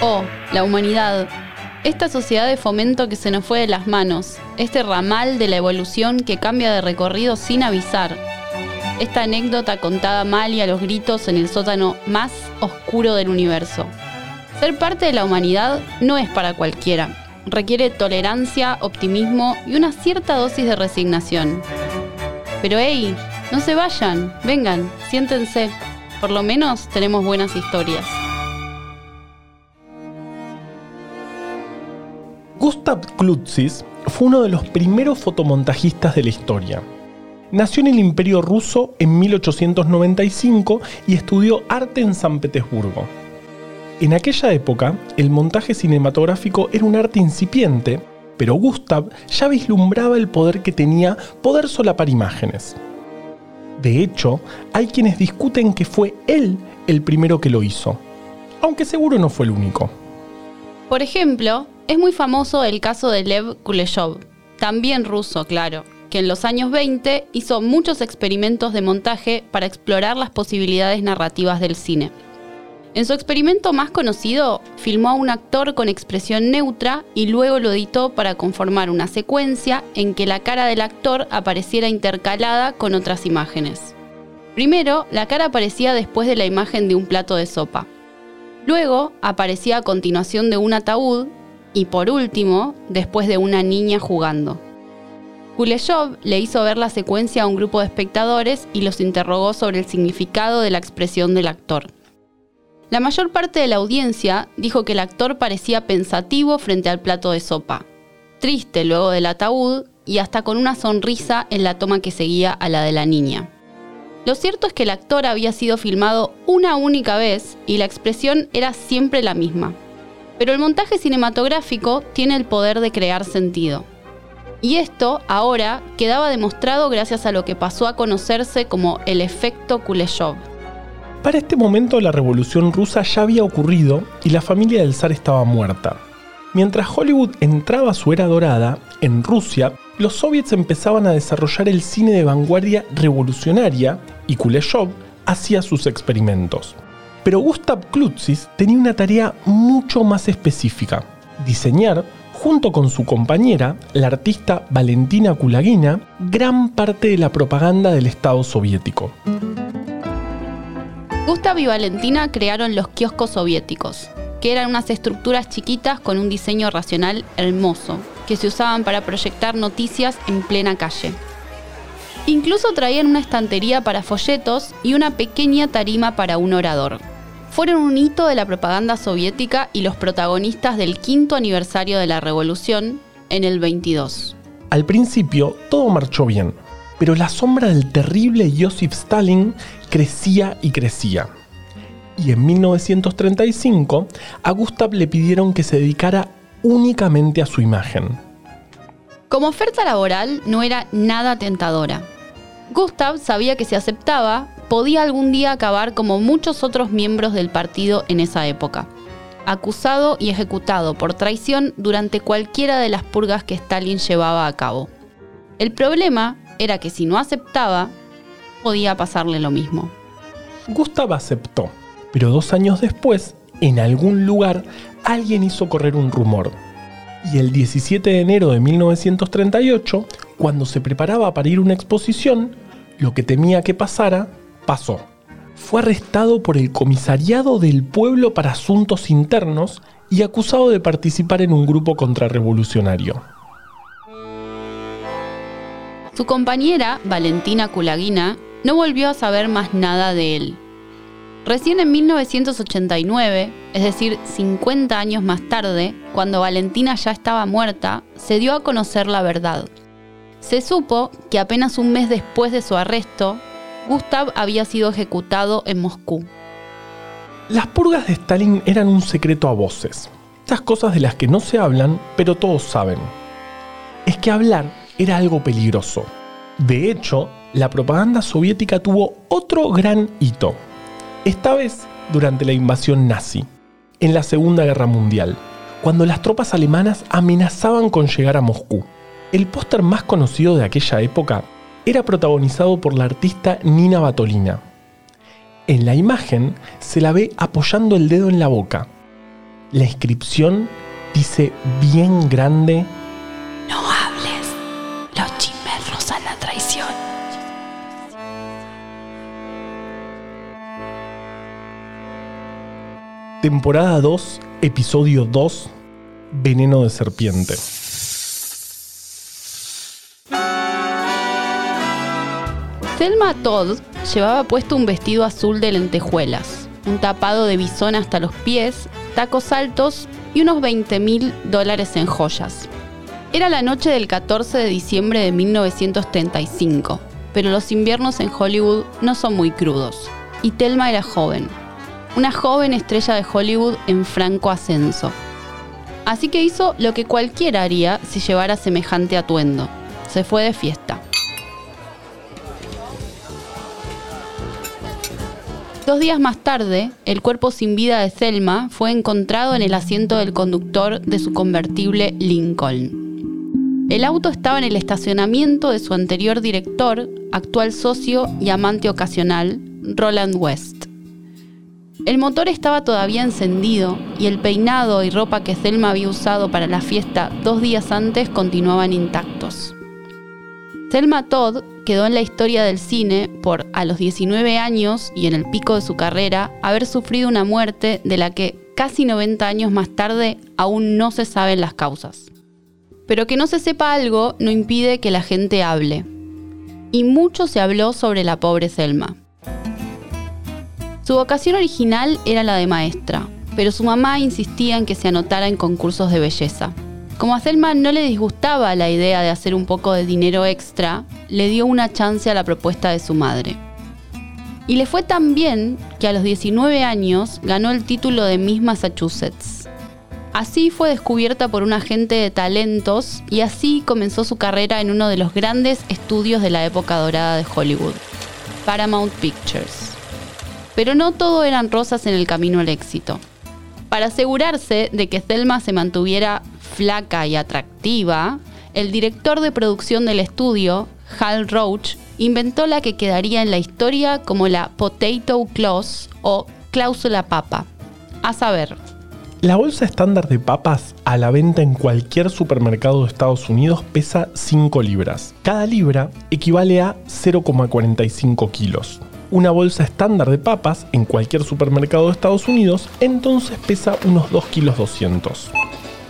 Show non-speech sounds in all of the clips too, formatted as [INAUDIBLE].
Oh, la humanidad. Esta sociedad de fomento que se nos fue de las manos. Este ramal de la evolución que cambia de recorrido sin avisar. Esta anécdota contada mal y a los gritos en el sótano más oscuro del universo. Ser parte de la humanidad no es para cualquiera. Requiere tolerancia, optimismo y una cierta dosis de resignación. Pero hey, no se vayan, vengan, siéntense. Por lo menos tenemos buenas historias. Gustav Klutzis fue uno de los primeros fotomontajistas de la historia. Nació en el Imperio ruso en 1895 y estudió arte en San Petersburgo. En aquella época, el montaje cinematográfico era un arte incipiente, pero Gustav ya vislumbraba el poder que tenía poder solapar imágenes. De hecho, hay quienes discuten que fue él el primero que lo hizo, aunque seguro no fue el único. Por ejemplo, es muy famoso el caso de Lev Kuleshov, también ruso, claro, que en los años 20 hizo muchos experimentos de montaje para explorar las posibilidades narrativas del cine. En su experimento más conocido, filmó a un actor con expresión neutra y luego lo editó para conformar una secuencia en que la cara del actor apareciera intercalada con otras imágenes. Primero, la cara aparecía después de la imagen de un plato de sopa. Luego, aparecía a continuación de un ataúd y por último, después de una niña jugando. Kuleshov le hizo ver la secuencia a un grupo de espectadores y los interrogó sobre el significado de la expresión del actor. La mayor parte de la audiencia dijo que el actor parecía pensativo frente al plato de sopa, triste luego del ataúd y hasta con una sonrisa en la toma que seguía a la de la niña. Lo cierto es que el actor había sido filmado una única vez y la expresión era siempre la misma. Pero el montaje cinematográfico tiene el poder de crear sentido. Y esto ahora quedaba demostrado gracias a lo que pasó a conocerse como el efecto Kuleshov. Para este momento la revolución rusa ya había ocurrido y la familia del zar estaba muerta. Mientras Hollywood entraba a su era dorada, en Rusia, los soviets empezaban a desarrollar el cine de vanguardia revolucionaria y Kuleshov hacía sus experimentos. Pero Gustav Klutzis tenía una tarea mucho más específica, diseñar, junto con su compañera, la artista Valentina Kulagina, gran parte de la propaganda del Estado soviético. Gustav y Valentina crearon los kioscos soviéticos, que eran unas estructuras chiquitas con un diseño racional hermoso, que se usaban para proyectar noticias en plena calle. Incluso traían una estantería para folletos y una pequeña tarima para un orador. Fueron un hito de la propaganda soviética y los protagonistas del quinto aniversario de la revolución en el 22. Al principio todo marchó bien, pero la sombra del terrible Joseph Stalin crecía y crecía. Y en 1935 a Gustav le pidieron que se dedicara únicamente a su imagen. Como oferta laboral no era nada tentadora. Gustav sabía que si aceptaba, podía algún día acabar como muchos otros miembros del partido en esa época, acusado y ejecutado por traición durante cualquiera de las purgas que Stalin llevaba a cabo. El problema era que si no aceptaba, podía pasarle lo mismo. Gustav aceptó, pero dos años después, en algún lugar, alguien hizo correr un rumor. Y el 17 de enero de 1938, cuando se preparaba para ir a una exposición, lo que temía que pasara, pasó. Fue arrestado por el Comisariado del Pueblo para Asuntos Internos y acusado de participar en un grupo contrarrevolucionario. Su compañera, Valentina Kulagina, no volvió a saber más nada de él. Recién en 1989, es decir, 50 años más tarde, cuando Valentina ya estaba muerta, se dio a conocer la verdad. Se supo que apenas un mes después de su arresto, Gustav había sido ejecutado en Moscú. Las purgas de Stalin eran un secreto a voces. Estas cosas de las que no se hablan, pero todos saben. Es que hablar era algo peligroso. De hecho, la propaganda soviética tuvo otro gran hito, esta vez durante la invasión nazi, en la Segunda Guerra Mundial, cuando las tropas alemanas amenazaban con llegar a Moscú. El póster más conocido de aquella época era protagonizado por la artista Nina Batolina. En la imagen se la ve apoyando el dedo en la boca. La inscripción dice bien grande, temporada 2, episodio 2, Veneno de Serpiente. Thelma Todd llevaba puesto un vestido azul de lentejuelas, un tapado de bisón hasta los pies, tacos altos y unos 20 mil dólares en joyas. Era la noche del 14 de diciembre de 1935, pero los inviernos en Hollywood no son muy crudos, y Thelma era joven, una joven estrella de Hollywood en franco ascenso. Así que hizo lo que cualquiera haría si llevara semejante atuendo. Se fue de fiesta. Dos días más tarde, el cuerpo sin vida de Selma fue encontrado en el asiento del conductor de su convertible Lincoln. El auto estaba en el estacionamiento de su anterior director, actual socio y amante ocasional, Roland West. El motor estaba todavía encendido y el peinado y ropa que Selma había usado para la fiesta dos días antes continuaban intactos. Selma Todd quedó en la historia del cine por, a los 19 años y en el pico de su carrera, haber sufrido una muerte de la que casi 90 años más tarde aún no se saben las causas. Pero que no se sepa algo no impide que la gente hable. Y mucho se habló sobre la pobre Selma. Su vocación original era la de maestra, pero su mamá insistía en que se anotara en concursos de belleza. Como a Selma no le disgustaba la idea de hacer un poco de dinero extra, le dio una chance a la propuesta de su madre. Y le fue tan bien que a los 19 años ganó el título de Miss Massachusetts. Así fue descubierta por un agente de talentos y así comenzó su carrera en uno de los grandes estudios de la época dorada de Hollywood, Paramount Pictures. Pero no todo eran rosas en el camino al éxito. Para asegurarse de que Thelma se mantuviera flaca y atractiva, el director de producción del estudio, Hal Roach, inventó la que quedaría en la historia como la Potato Clause o cláusula papa. A saber, La bolsa estándar de papas a la venta en cualquier supermercado de Estados Unidos pesa 5 libras. Cada libra equivale a 0,45 kilos. Una bolsa estándar de papas en cualquier supermercado de Estados Unidos entonces pesa unos 2 kilos 200.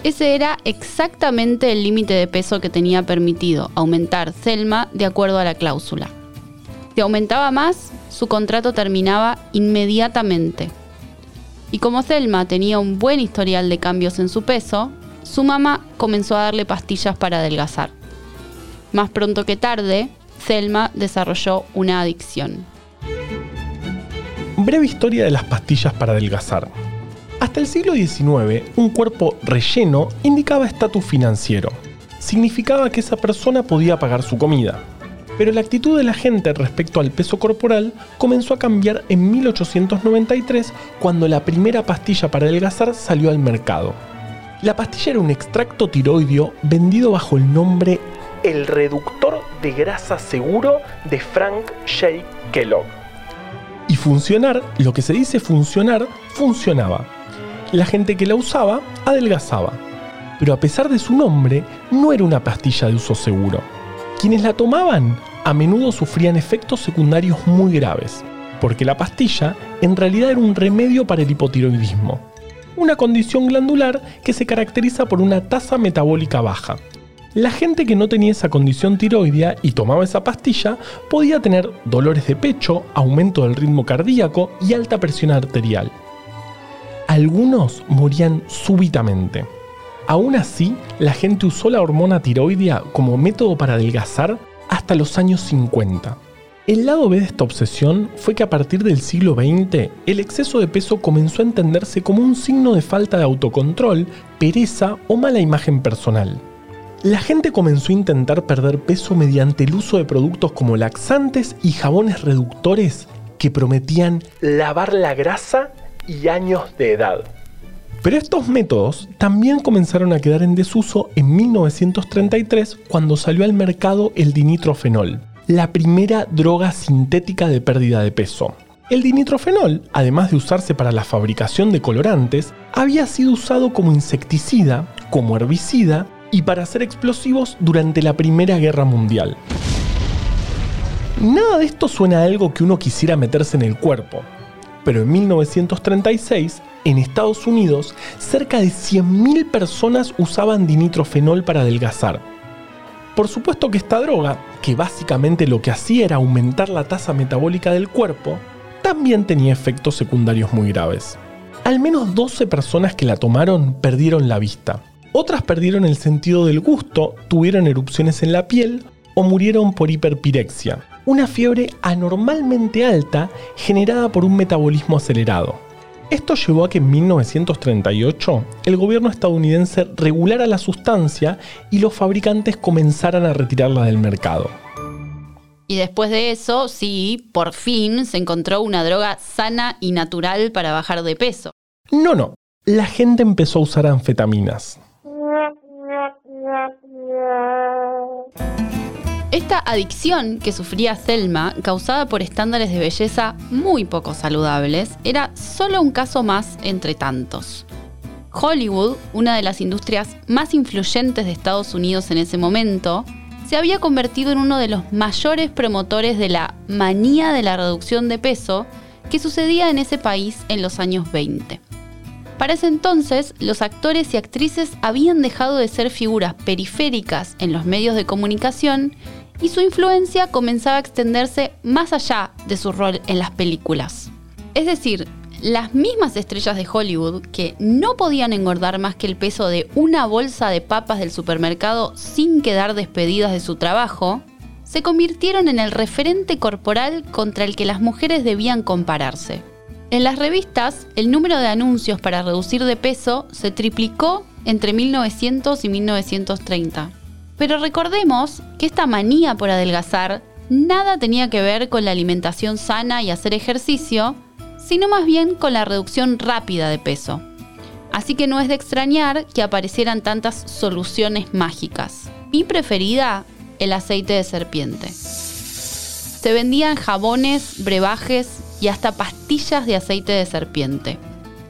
ese era exactamente el límite de peso que tenía permitido aumentar Selma de acuerdo a la cláusula. Si aumentaba más, su contrato terminaba inmediatamente. Y como Selma tenía un buen historial de cambios en su peso, su mamá comenzó a darle pastillas para adelgazar. Más pronto que tarde, Selma desarrolló una adicción. Breve historia de las pastillas para adelgazar. Hasta el siglo XIX, un cuerpo relleno indicaba estatus financiero. Significaba que esa persona podía pagar su comida. Pero la actitud de la gente respecto al peso corporal comenzó a cambiar en 1893 cuando la primera pastilla para adelgazar salió al mercado. La pastilla era un extracto tiroideo vendido bajo el nombre El reductor de grasa seguro de Frank J. Kellogg. Funcionar, lo que se dice funcionar, funcionaba. La gente que la usaba adelgazaba. Pero a pesar de su nombre, no era una pastilla de uso seguro. Quienes la tomaban a menudo sufrían efectos secundarios muy graves, porque la pastilla en realidad era un remedio para el hipotiroidismo, una condición glandular que se caracteriza por una tasa metabólica baja. La gente que no tenía esa condición tiroidea y tomaba esa pastilla podía tener dolores de pecho, aumento del ritmo cardíaco y alta presión arterial. Algunos morían súbitamente. Aún así, la gente usó la hormona tiroidea como método para adelgazar hasta los años 50. El lado B de esta obsesión fue que a partir del siglo XX, el exceso de peso comenzó a entenderse como un signo de falta de autocontrol, pereza o mala imagen personal. La gente comenzó a intentar perder peso mediante el uso de productos como laxantes y jabones reductores que prometían lavar la grasa y años de edad. Pero estos métodos también comenzaron a quedar en desuso en 1933 cuando salió al mercado el dinitrofenol, la primera droga sintética de pérdida de peso. El dinitrofenol, además de usarse para la fabricación de colorantes, había sido usado como insecticida, como herbicida y para hacer explosivos durante la Primera Guerra Mundial. Nada de esto suena a algo que uno quisiera meterse en el cuerpo, pero en 1936, en Estados Unidos, cerca de 100.000 personas usaban dinitrofenol para adelgazar. Por supuesto que esta droga, que básicamente lo que hacía era aumentar la tasa metabólica del cuerpo, también tenía efectos secundarios muy graves. Al menos 12 personas que la tomaron perdieron la vista. Otras perdieron el sentido del gusto, tuvieron erupciones en la piel o murieron por hiperpirexia, una fiebre anormalmente alta generada por un metabolismo acelerado. Esto llevó a que en 1938 el gobierno estadounidense regulara la sustancia y los fabricantes comenzaran a retirarla del mercado. Y después de eso, sí, por fin se encontró una droga sana y natural para bajar de peso. No, no, la gente empezó a usar anfetaminas. Esta adicción que sufría Selma, causada por estándares de belleza muy poco saludables, era solo un caso más entre tantos. Hollywood, una de las industrias más influyentes de Estados Unidos en ese momento, se había convertido en uno de los mayores promotores de la manía de la reducción de peso que sucedía en ese país en los años 20. Para ese entonces, los actores y actrices habían dejado de ser figuras periféricas en los medios de comunicación y su influencia comenzaba a extenderse más allá de su rol en las películas. Es decir, las mismas estrellas de Hollywood, que no podían engordar más que el peso de una bolsa de papas del supermercado sin quedar despedidas de su trabajo, se convirtieron en el referente corporal contra el que las mujeres debían compararse. En las revistas, el número de anuncios para reducir de peso se triplicó entre 1900 y 1930. Pero recordemos que esta manía por adelgazar nada tenía que ver con la alimentación sana y hacer ejercicio, sino más bien con la reducción rápida de peso. Así que no es de extrañar que aparecieran tantas soluciones mágicas. Mi preferida, el aceite de serpiente. Se vendían jabones, brebajes y hasta pastillas de aceite de serpiente.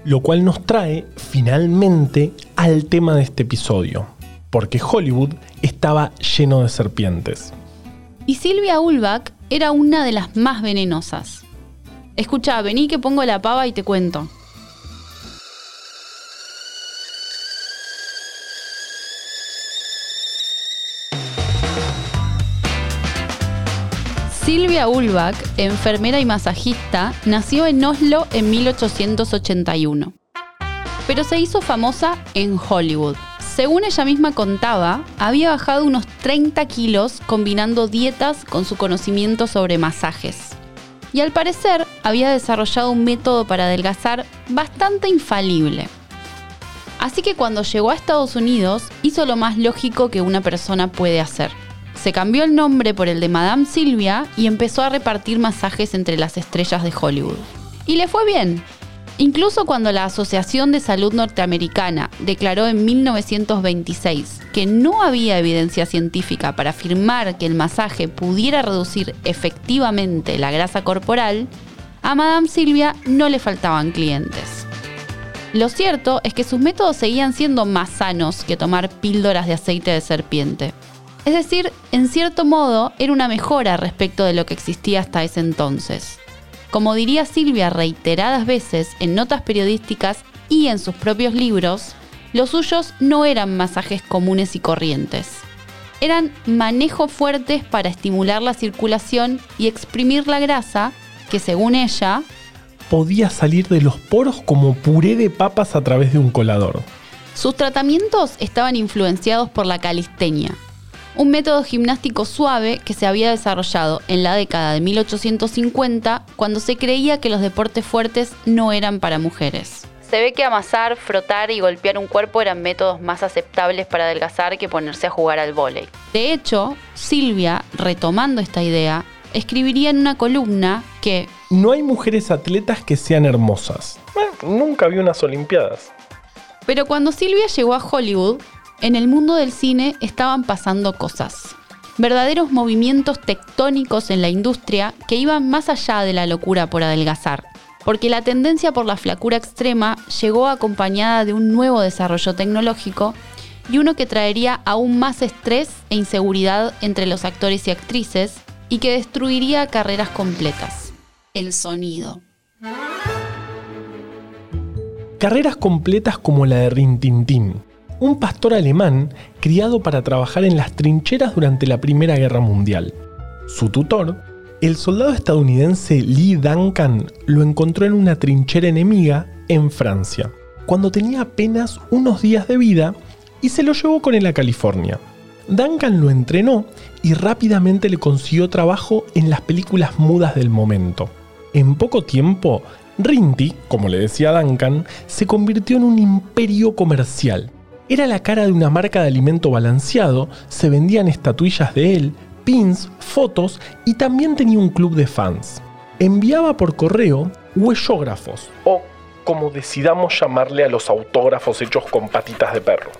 Lo cual nos trae finalmente al tema de este episodio, porque Hollywood estaba lleno de serpientes. Y Silvia Ulbach era una de las más venenosas. Escucha, vení que pongo la pava y te cuento. Silvia Ulbach, enfermera y masajista, nació en Oslo en 1881. Pero se hizo famosa en Hollywood. Según ella misma contaba, había bajado unos 30 kilos combinando dietas con su conocimiento sobre masajes y al parecer había desarrollado un método para adelgazar bastante infalible. Así que cuando llegó a Estados Unidos hizo lo más lógico que una persona puede hacer. Se cambió el nombre por el de Madame Silvia y empezó a repartir masajes entre las estrellas de Hollywood. Y le fue bien, Incluso cuando la Asociación de Salud Norteamericana declaró en 1926 que no había evidencia científica para afirmar que el masaje pudiera reducir efectivamente la grasa corporal, a Madame Silvia no le faltaban clientes. Lo cierto es que sus métodos seguían siendo más sanos que tomar píldoras de aceite de serpiente. Es decir, en cierto modo era una mejora respecto de lo que existía hasta ese entonces. Como diría Silvia reiteradas veces en notas periodísticas y en sus propios libros, los suyos no eran masajes comunes y corrientes. Eran manejos fuertes para estimular la circulación y exprimir la grasa que, según ella, podía salir de los poros como puré de papas a través de un colador. Sus tratamientos estaban influenciados por la calistenia, un método gimnástico suave que se había desarrollado en la década de 1850 cuando se creía que los deportes fuertes no eran para mujeres. Se ve que amasar, frotar y golpear un cuerpo eran métodos más aceptables para adelgazar que ponerse a jugar al vóley. De hecho, Silvia, retomando esta idea, escribiría en una columna que no hay mujeres atletas que sean hermosas. nunca vi unas olimpiadas. Pero cuando Silvia llegó a Hollywood, en el mundo del cine estaban pasando cosas. verdaderos movimientos tectónicos en la industria que iban más allá de la locura por adelgazar, porque la tendencia por la flacura extrema llegó acompañada de un nuevo desarrollo tecnológico y uno que traería aún más estrés e inseguridad entre los actores y actrices y que destruiría carreras completas. El sonido. Carreras completas como la de Rintintín, un pastor alemán criado para trabajar en las trincheras durante la Primera Guerra Mundial. Su tutor, el soldado estadounidense Lee Duncan, lo encontró en una trinchera enemiga en Francia, cuando tenía apenas unos días de vida y se lo llevó con él a California. Duncan lo entrenó y rápidamente le consiguió trabajo en las películas mudas del momento. En poco tiempo, Rinty, como le decía Duncan, se convirtió en un imperio comercial. Era la cara de una marca de alimento balanceado, se vendían estatuillas de él, pins, fotos y también tenía un club de fans. Enviaba por correo huellógrafos, o como decidamos llamarle a los autógrafos hechos con patitas de perro.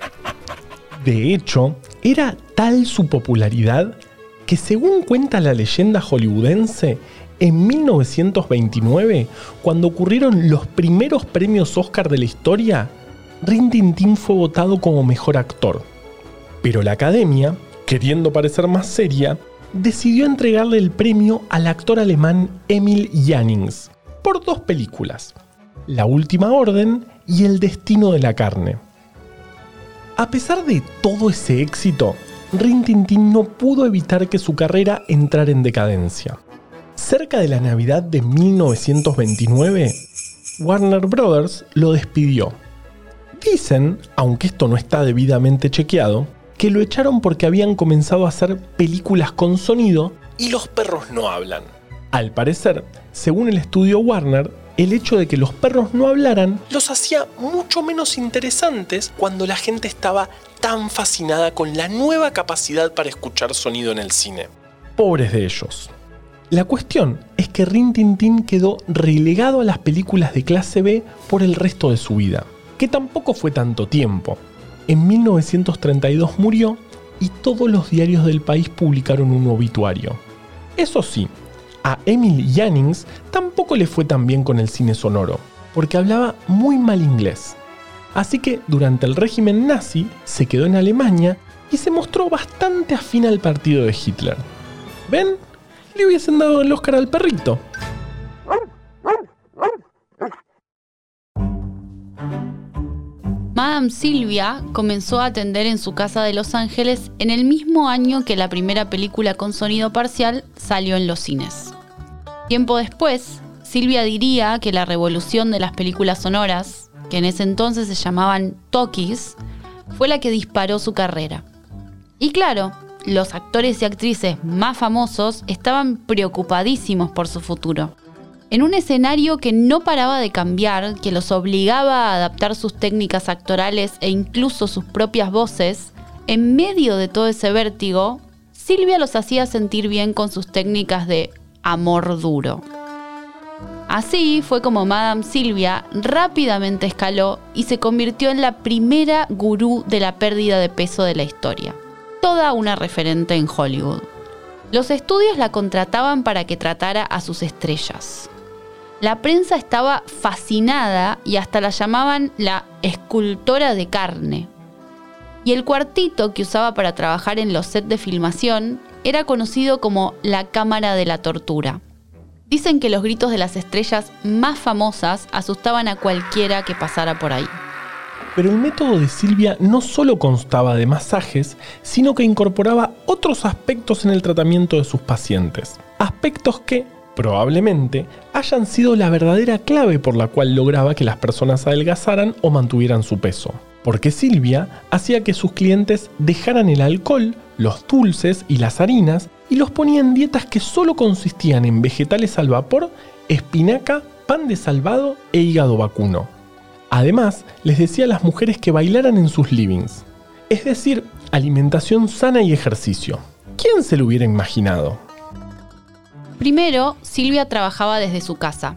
De hecho, era tal su popularidad que según cuenta la leyenda hollywoodense, en 1929, cuando ocurrieron los primeros premios Oscar de la historia, Rin Tin fue votado como mejor actor. Pero la academia, queriendo parecer más seria, decidió entregarle el premio al actor alemán Emil Jannings por dos películas, La Última Orden y El Destino de la Carne. A pesar de todo ese éxito, Rin Tin no pudo evitar que su carrera entrara en decadencia. Cerca de la Navidad de 1929, Warner Brothers lo despidió. Dicen, aunque esto no está debidamente chequeado, que lo echaron porque habían comenzado a hacer películas con sonido y los perros no hablan. Al parecer, según el estudio Warner, el hecho de que los perros no hablaran los hacía mucho menos interesantes cuando la gente estaba tan fascinada con la nueva capacidad para escuchar sonido en el cine. Pobres de ellos. La cuestión es que Rin Tin Tin quedó relegado a las películas de clase B por el resto de su vida, que tampoco fue tanto tiempo. En 1932 murió y todos los diarios del país publicaron un obituario. Eso sí, a Emil Jannings tampoco le fue tan bien con el cine sonoro, porque hablaba muy mal inglés. Así que durante el régimen nazi se quedó en Alemania y se mostró bastante afín al partido de Hitler. ¿Ven? le hubiesen dado el Oscar al perrito. Madame Silvia comenzó a atender en su casa de Los Ángeles en el mismo año que la primera película con sonido parcial salió en los cines. Tiempo después, Silvia diría que la revolución de las películas sonoras, que en ese entonces se llamaban talkies, fue la que disparó su carrera. Y claro, los actores y actrices más famosos estaban preocupadísimos por su futuro. En un escenario que no paraba de cambiar, que los obligaba a adaptar sus técnicas actorales e incluso sus propias voces, en medio de todo ese vértigo, Silvia los hacía sentir bien con sus técnicas de amor duro. Así fue como Madame Silvia rápidamente escaló y se convirtió en la primera gurú de la pérdida de peso de la historia toda una referente en Hollywood. Los estudios la contrataban para que tratara a sus estrellas. La prensa estaba fascinada y hasta la llamaban la escultora de carne. Y el cuartito que usaba para trabajar en los sets de filmación era conocido como la cámara de la tortura. Dicen que los gritos de las estrellas más famosas asustaban a cualquiera que pasara por ahí. Pero el método de Silvia no solo constaba de masajes, sino que incorporaba otros aspectos en el tratamiento de sus pacientes. Aspectos que, probablemente, hayan sido la verdadera clave por la cual lograba que las personas adelgazaran o mantuvieran su peso. Porque Silvia hacía que sus clientes dejaran el alcohol, los dulces y las harinas y los ponía en dietas que solo consistían en vegetales al vapor, espinaca, pan de salvado e hígado vacuno. Además, les decía a las mujeres que bailaran en sus livings. Es decir, alimentación sana y ejercicio. ¿Quién se lo hubiera imaginado? Primero, Silvia trabajaba desde su casa,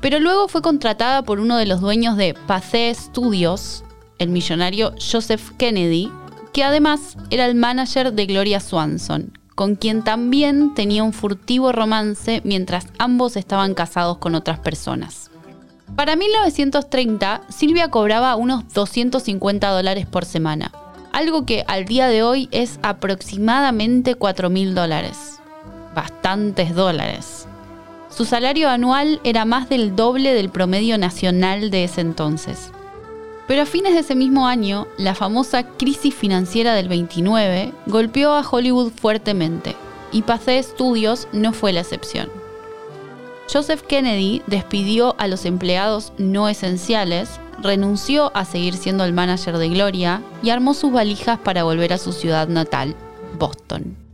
pero luego fue contratada por uno de los dueños de Pathé Studios, el millonario Joseph Kennedy, que además era el manager de Gloria Swanson, con quien también tenía un furtivo romance mientras ambos estaban casados con otras personas. Para 1930, Silvia cobraba unos 250 dólares por semana, algo que al día de hoy es aproximadamente 4 mil dólares. Bastantes dólares. Su salario anual era más del doble del promedio nacional de ese entonces. Pero a fines de ese mismo año, la famosa crisis financiera del 29 golpeó a Hollywood fuertemente, y Pathé Studios no fue la excepción. Joseph Kennedy despidió a los empleados no esenciales, renunció a seguir siendo el manager de Gloria y armó sus valijas para volver a su ciudad natal, Boston.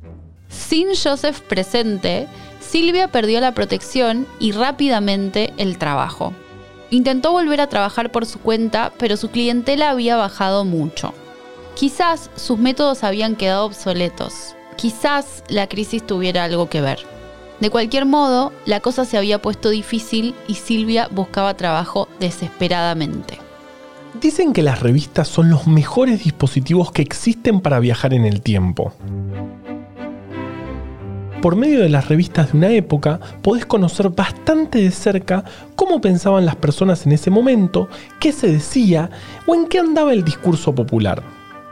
Sin Joseph presente, Silvia perdió la protección y rápidamente el trabajo. Intentó volver a trabajar por su cuenta, pero su clientela había bajado mucho. Quizás sus métodos habían quedado obsoletos. Quizás la crisis tuviera algo que ver. De cualquier modo, la cosa se había puesto difícil y Silvia buscaba trabajo desesperadamente. Dicen que las revistas son los mejores dispositivos que existen para viajar en el tiempo. Por medio de las revistas de una época, podés conocer bastante de cerca cómo pensaban las personas en ese momento, qué se decía o en qué andaba el discurso popular.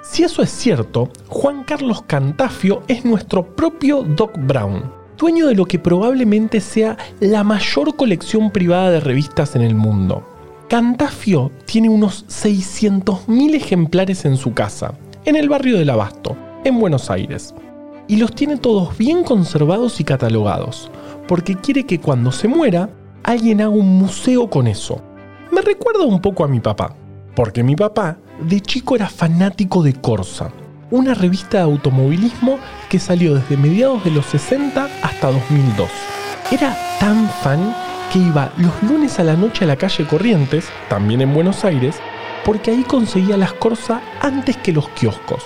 Si eso es cierto, Juan Carlos Cantafio es nuestro propio Doc Brown, dueño de lo que probablemente sea la mayor colección privada de revistas en el mundo. Cantafio tiene unos 600.000 ejemplares en su casa, en el barrio del Abasto, en Buenos Aires y los tiene todos bien conservados y catalogados, porque quiere que cuando se muera, alguien haga un museo con eso. Me recuerda un poco a mi papá, porque mi papá de chico era fanático de Corsa, una revista de automovilismo que salió desde mediados de los 60 hasta 2002. Era tan fan que iba los lunes a la noche a la calle Corrientes, también en Buenos Aires, porque ahí conseguía las Corsa antes que los kioscos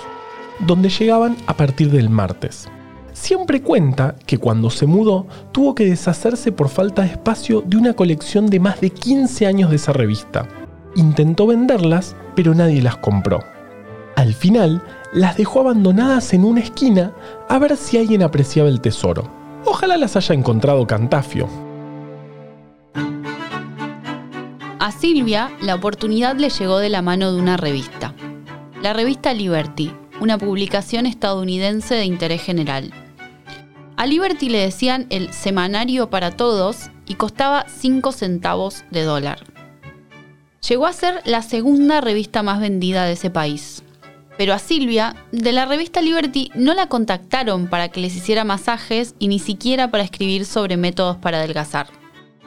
donde llegaban a partir del martes. Siempre cuenta que cuando se mudó tuvo que deshacerse por falta de espacio de una colección de más de 15 años de esa revista. Intentó venderlas, pero nadie las compró. Al final, las dejó abandonadas en una esquina a ver si alguien apreciaba el tesoro. Ojalá las haya encontrado Cantafio. A Silvia, la oportunidad le llegó de la mano de una revista. La revista Liberty, una publicación estadounidense de interés general. A Liberty le decían el semanario para todos y costaba 5 centavos de dólar. Llegó a ser la segunda revista más vendida de ese país. Pero a Silvia, de la revista Liberty, no la contactaron para que les hiciera masajes y ni siquiera para escribir sobre métodos para adelgazar.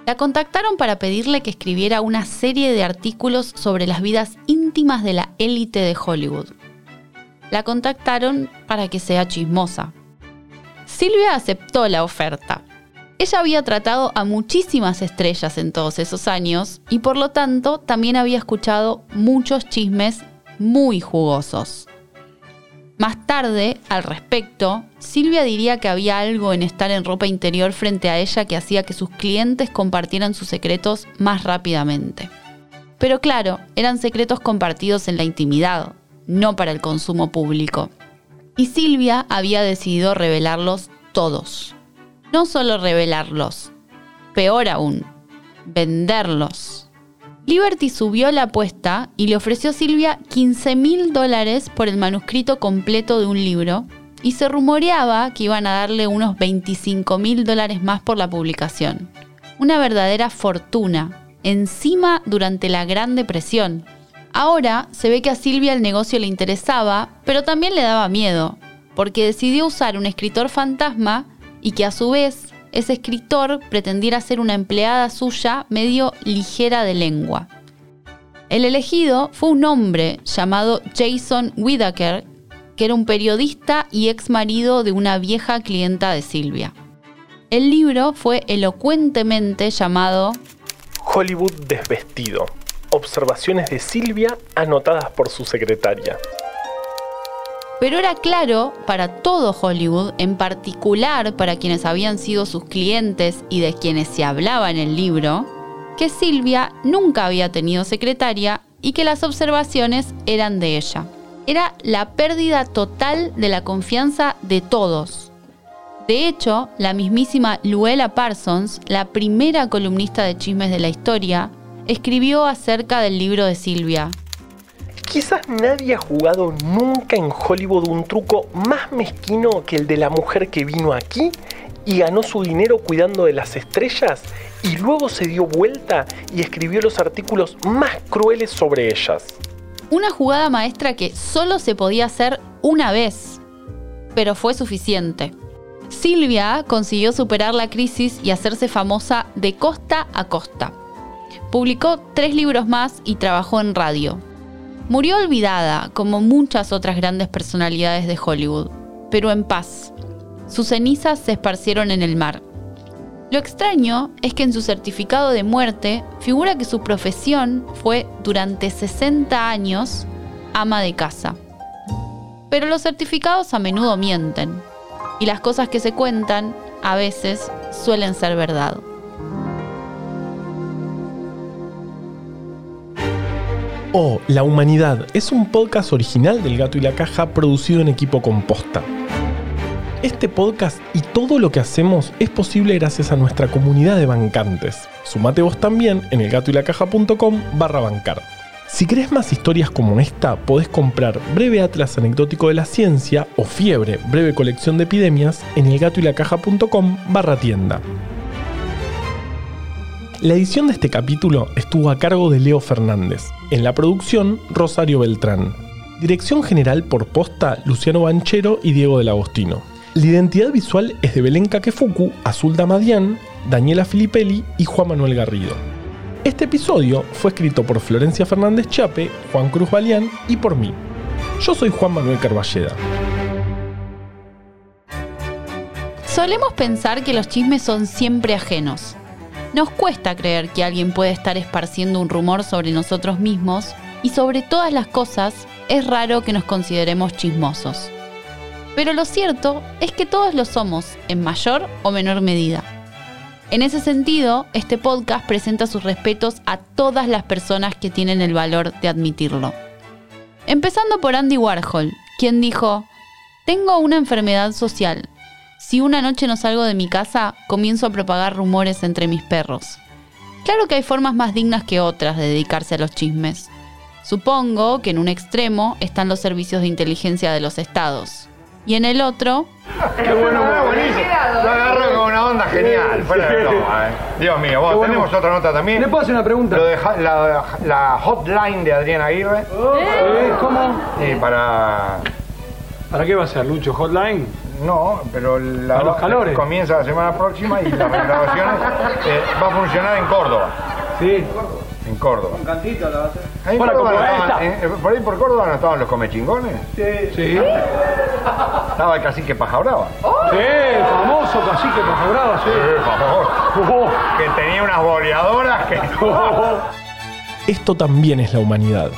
La contactaron para pedirle que escribiera una serie de artículos sobre las vidas íntimas de la élite de Hollywood la contactaron para que sea chismosa. Silvia aceptó la oferta. Ella había tratado a muchísimas estrellas en todos esos años y por lo tanto también había escuchado muchos chismes muy jugosos. Más tarde, al respecto, Silvia diría que había algo en estar en ropa interior frente a ella que hacía que sus clientes compartieran sus secretos más rápidamente. Pero claro, eran secretos compartidos en la intimidad, no para el consumo público. Y Silvia había decidido revelarlos todos. No solo revelarlos, peor aún, venderlos. Liberty subió la apuesta y le ofreció a Silvia 15 mil dólares por el manuscrito completo de un libro y se rumoreaba que iban a darle unos 25 mil dólares más por la publicación. Una verdadera fortuna, encima durante la Gran Depresión, Ahora se ve que a Silvia el negocio le interesaba, pero también le daba miedo, porque decidió usar un escritor fantasma y que a su vez ese escritor pretendiera ser una empleada suya medio ligera de lengua. El elegido fue un hombre llamado Jason Whitaker, que era un periodista y ex marido de una vieja clienta de Silvia. El libro fue elocuentemente llamado Hollywood desvestido observaciones de Silvia anotadas por su secretaria. Pero era claro para todo Hollywood, en particular para quienes habían sido sus clientes y de quienes se hablaba en el libro, que Silvia nunca había tenido secretaria y que las observaciones eran de ella. Era la pérdida total de la confianza de todos. De hecho, la mismísima Luella Parsons, la primera columnista de chismes de la historia, escribió acerca del libro de Silvia. Quizás nadie ha jugado nunca en Hollywood un truco más mezquino que el de la mujer que vino aquí y ganó su dinero cuidando de las estrellas y luego se dio vuelta y escribió los artículos más crueles sobre ellas. Una jugada maestra que solo se podía hacer una vez, pero fue suficiente. Silvia consiguió superar la crisis y hacerse famosa de costa a costa. Publicó tres libros más y trabajó en radio. Murió olvidada, como muchas otras grandes personalidades de Hollywood, pero en paz. Sus cenizas se esparcieron en el mar. Lo extraño es que en su certificado de muerte figura que su profesión fue durante 60 años ama de casa. Pero los certificados a menudo mienten y las cosas que se cuentan a veces suelen ser verdad. Oh, La Humanidad es un podcast original del Gato y la Caja producido en equipo composta. Este podcast y todo lo que hacemos es posible gracias a nuestra comunidad de bancantes. Sumate vos también en elgatoylacaja.com barra bancar. Si querés más historias como esta, podés comprar Breve Atlas Anecdótico de la Ciencia o Fiebre, breve colección de epidemias en elgatoylacaja.com barra tienda. La edición de este capítulo estuvo a cargo de Leo Fernández. En la producción, Rosario Beltrán. Dirección general por posta, Luciano Banchero y Diego del Agostino. La identidad visual es de Belén Kakefuku, Azul Damadian, Daniela Filipelli y Juan Manuel Garrido. Este episodio fue escrito por Florencia Fernández Chape, Juan Cruz Balián y por mí. Yo soy Juan Manuel Carballeda. Solemos pensar que los chismes son siempre ajenos. Nos cuesta creer que alguien puede estar esparciendo un rumor sobre nosotros mismos y sobre todas las cosas es raro que nos consideremos chismosos. Pero lo cierto es que todos lo somos, en mayor o menor medida. En ese sentido, este podcast presenta sus respetos a todas las personas que tienen el valor de admitirlo. Empezando por Andy Warhol, quien dijo, tengo una enfermedad social. Si una noche no salgo de mi casa, comienzo a propagar rumores entre mis perros. Claro que hay formas más dignas que otras de dedicarse a los chismes. Supongo que en un extremo están los servicios de inteligencia de los estados. Y en el otro, Qué bueno, buenísimo. Lo agarró con una onda genial. Fuera de broma, eh. Dios mío, vos bueno. tenemos otra nota también. ¿Le puedo hacer una pregunta? Lo de ja- la, la hotline de Adrián Aguirre. Eh, ¿Cómo? Y para. ¿Para qué va a ser, Lucho? ¿Hotline? No, pero la, Para los calores. comienza la semana próxima y las grabaciones eh, va a funcionar en Córdoba. Sí. En Córdoba. Un cantito la va a hacer. Ahí en Bueno, Córdoba no estaban- eh, por ahí por Córdoba no estaban los comechingones. Sí. Estaba el cacique Paja Brava. Sí, famoso cacique Paja Brava, sí. Eh, famoso. Oh, Que tenía unas boleadoras que. oh. [LAUGHS] Esto también es la humanidad.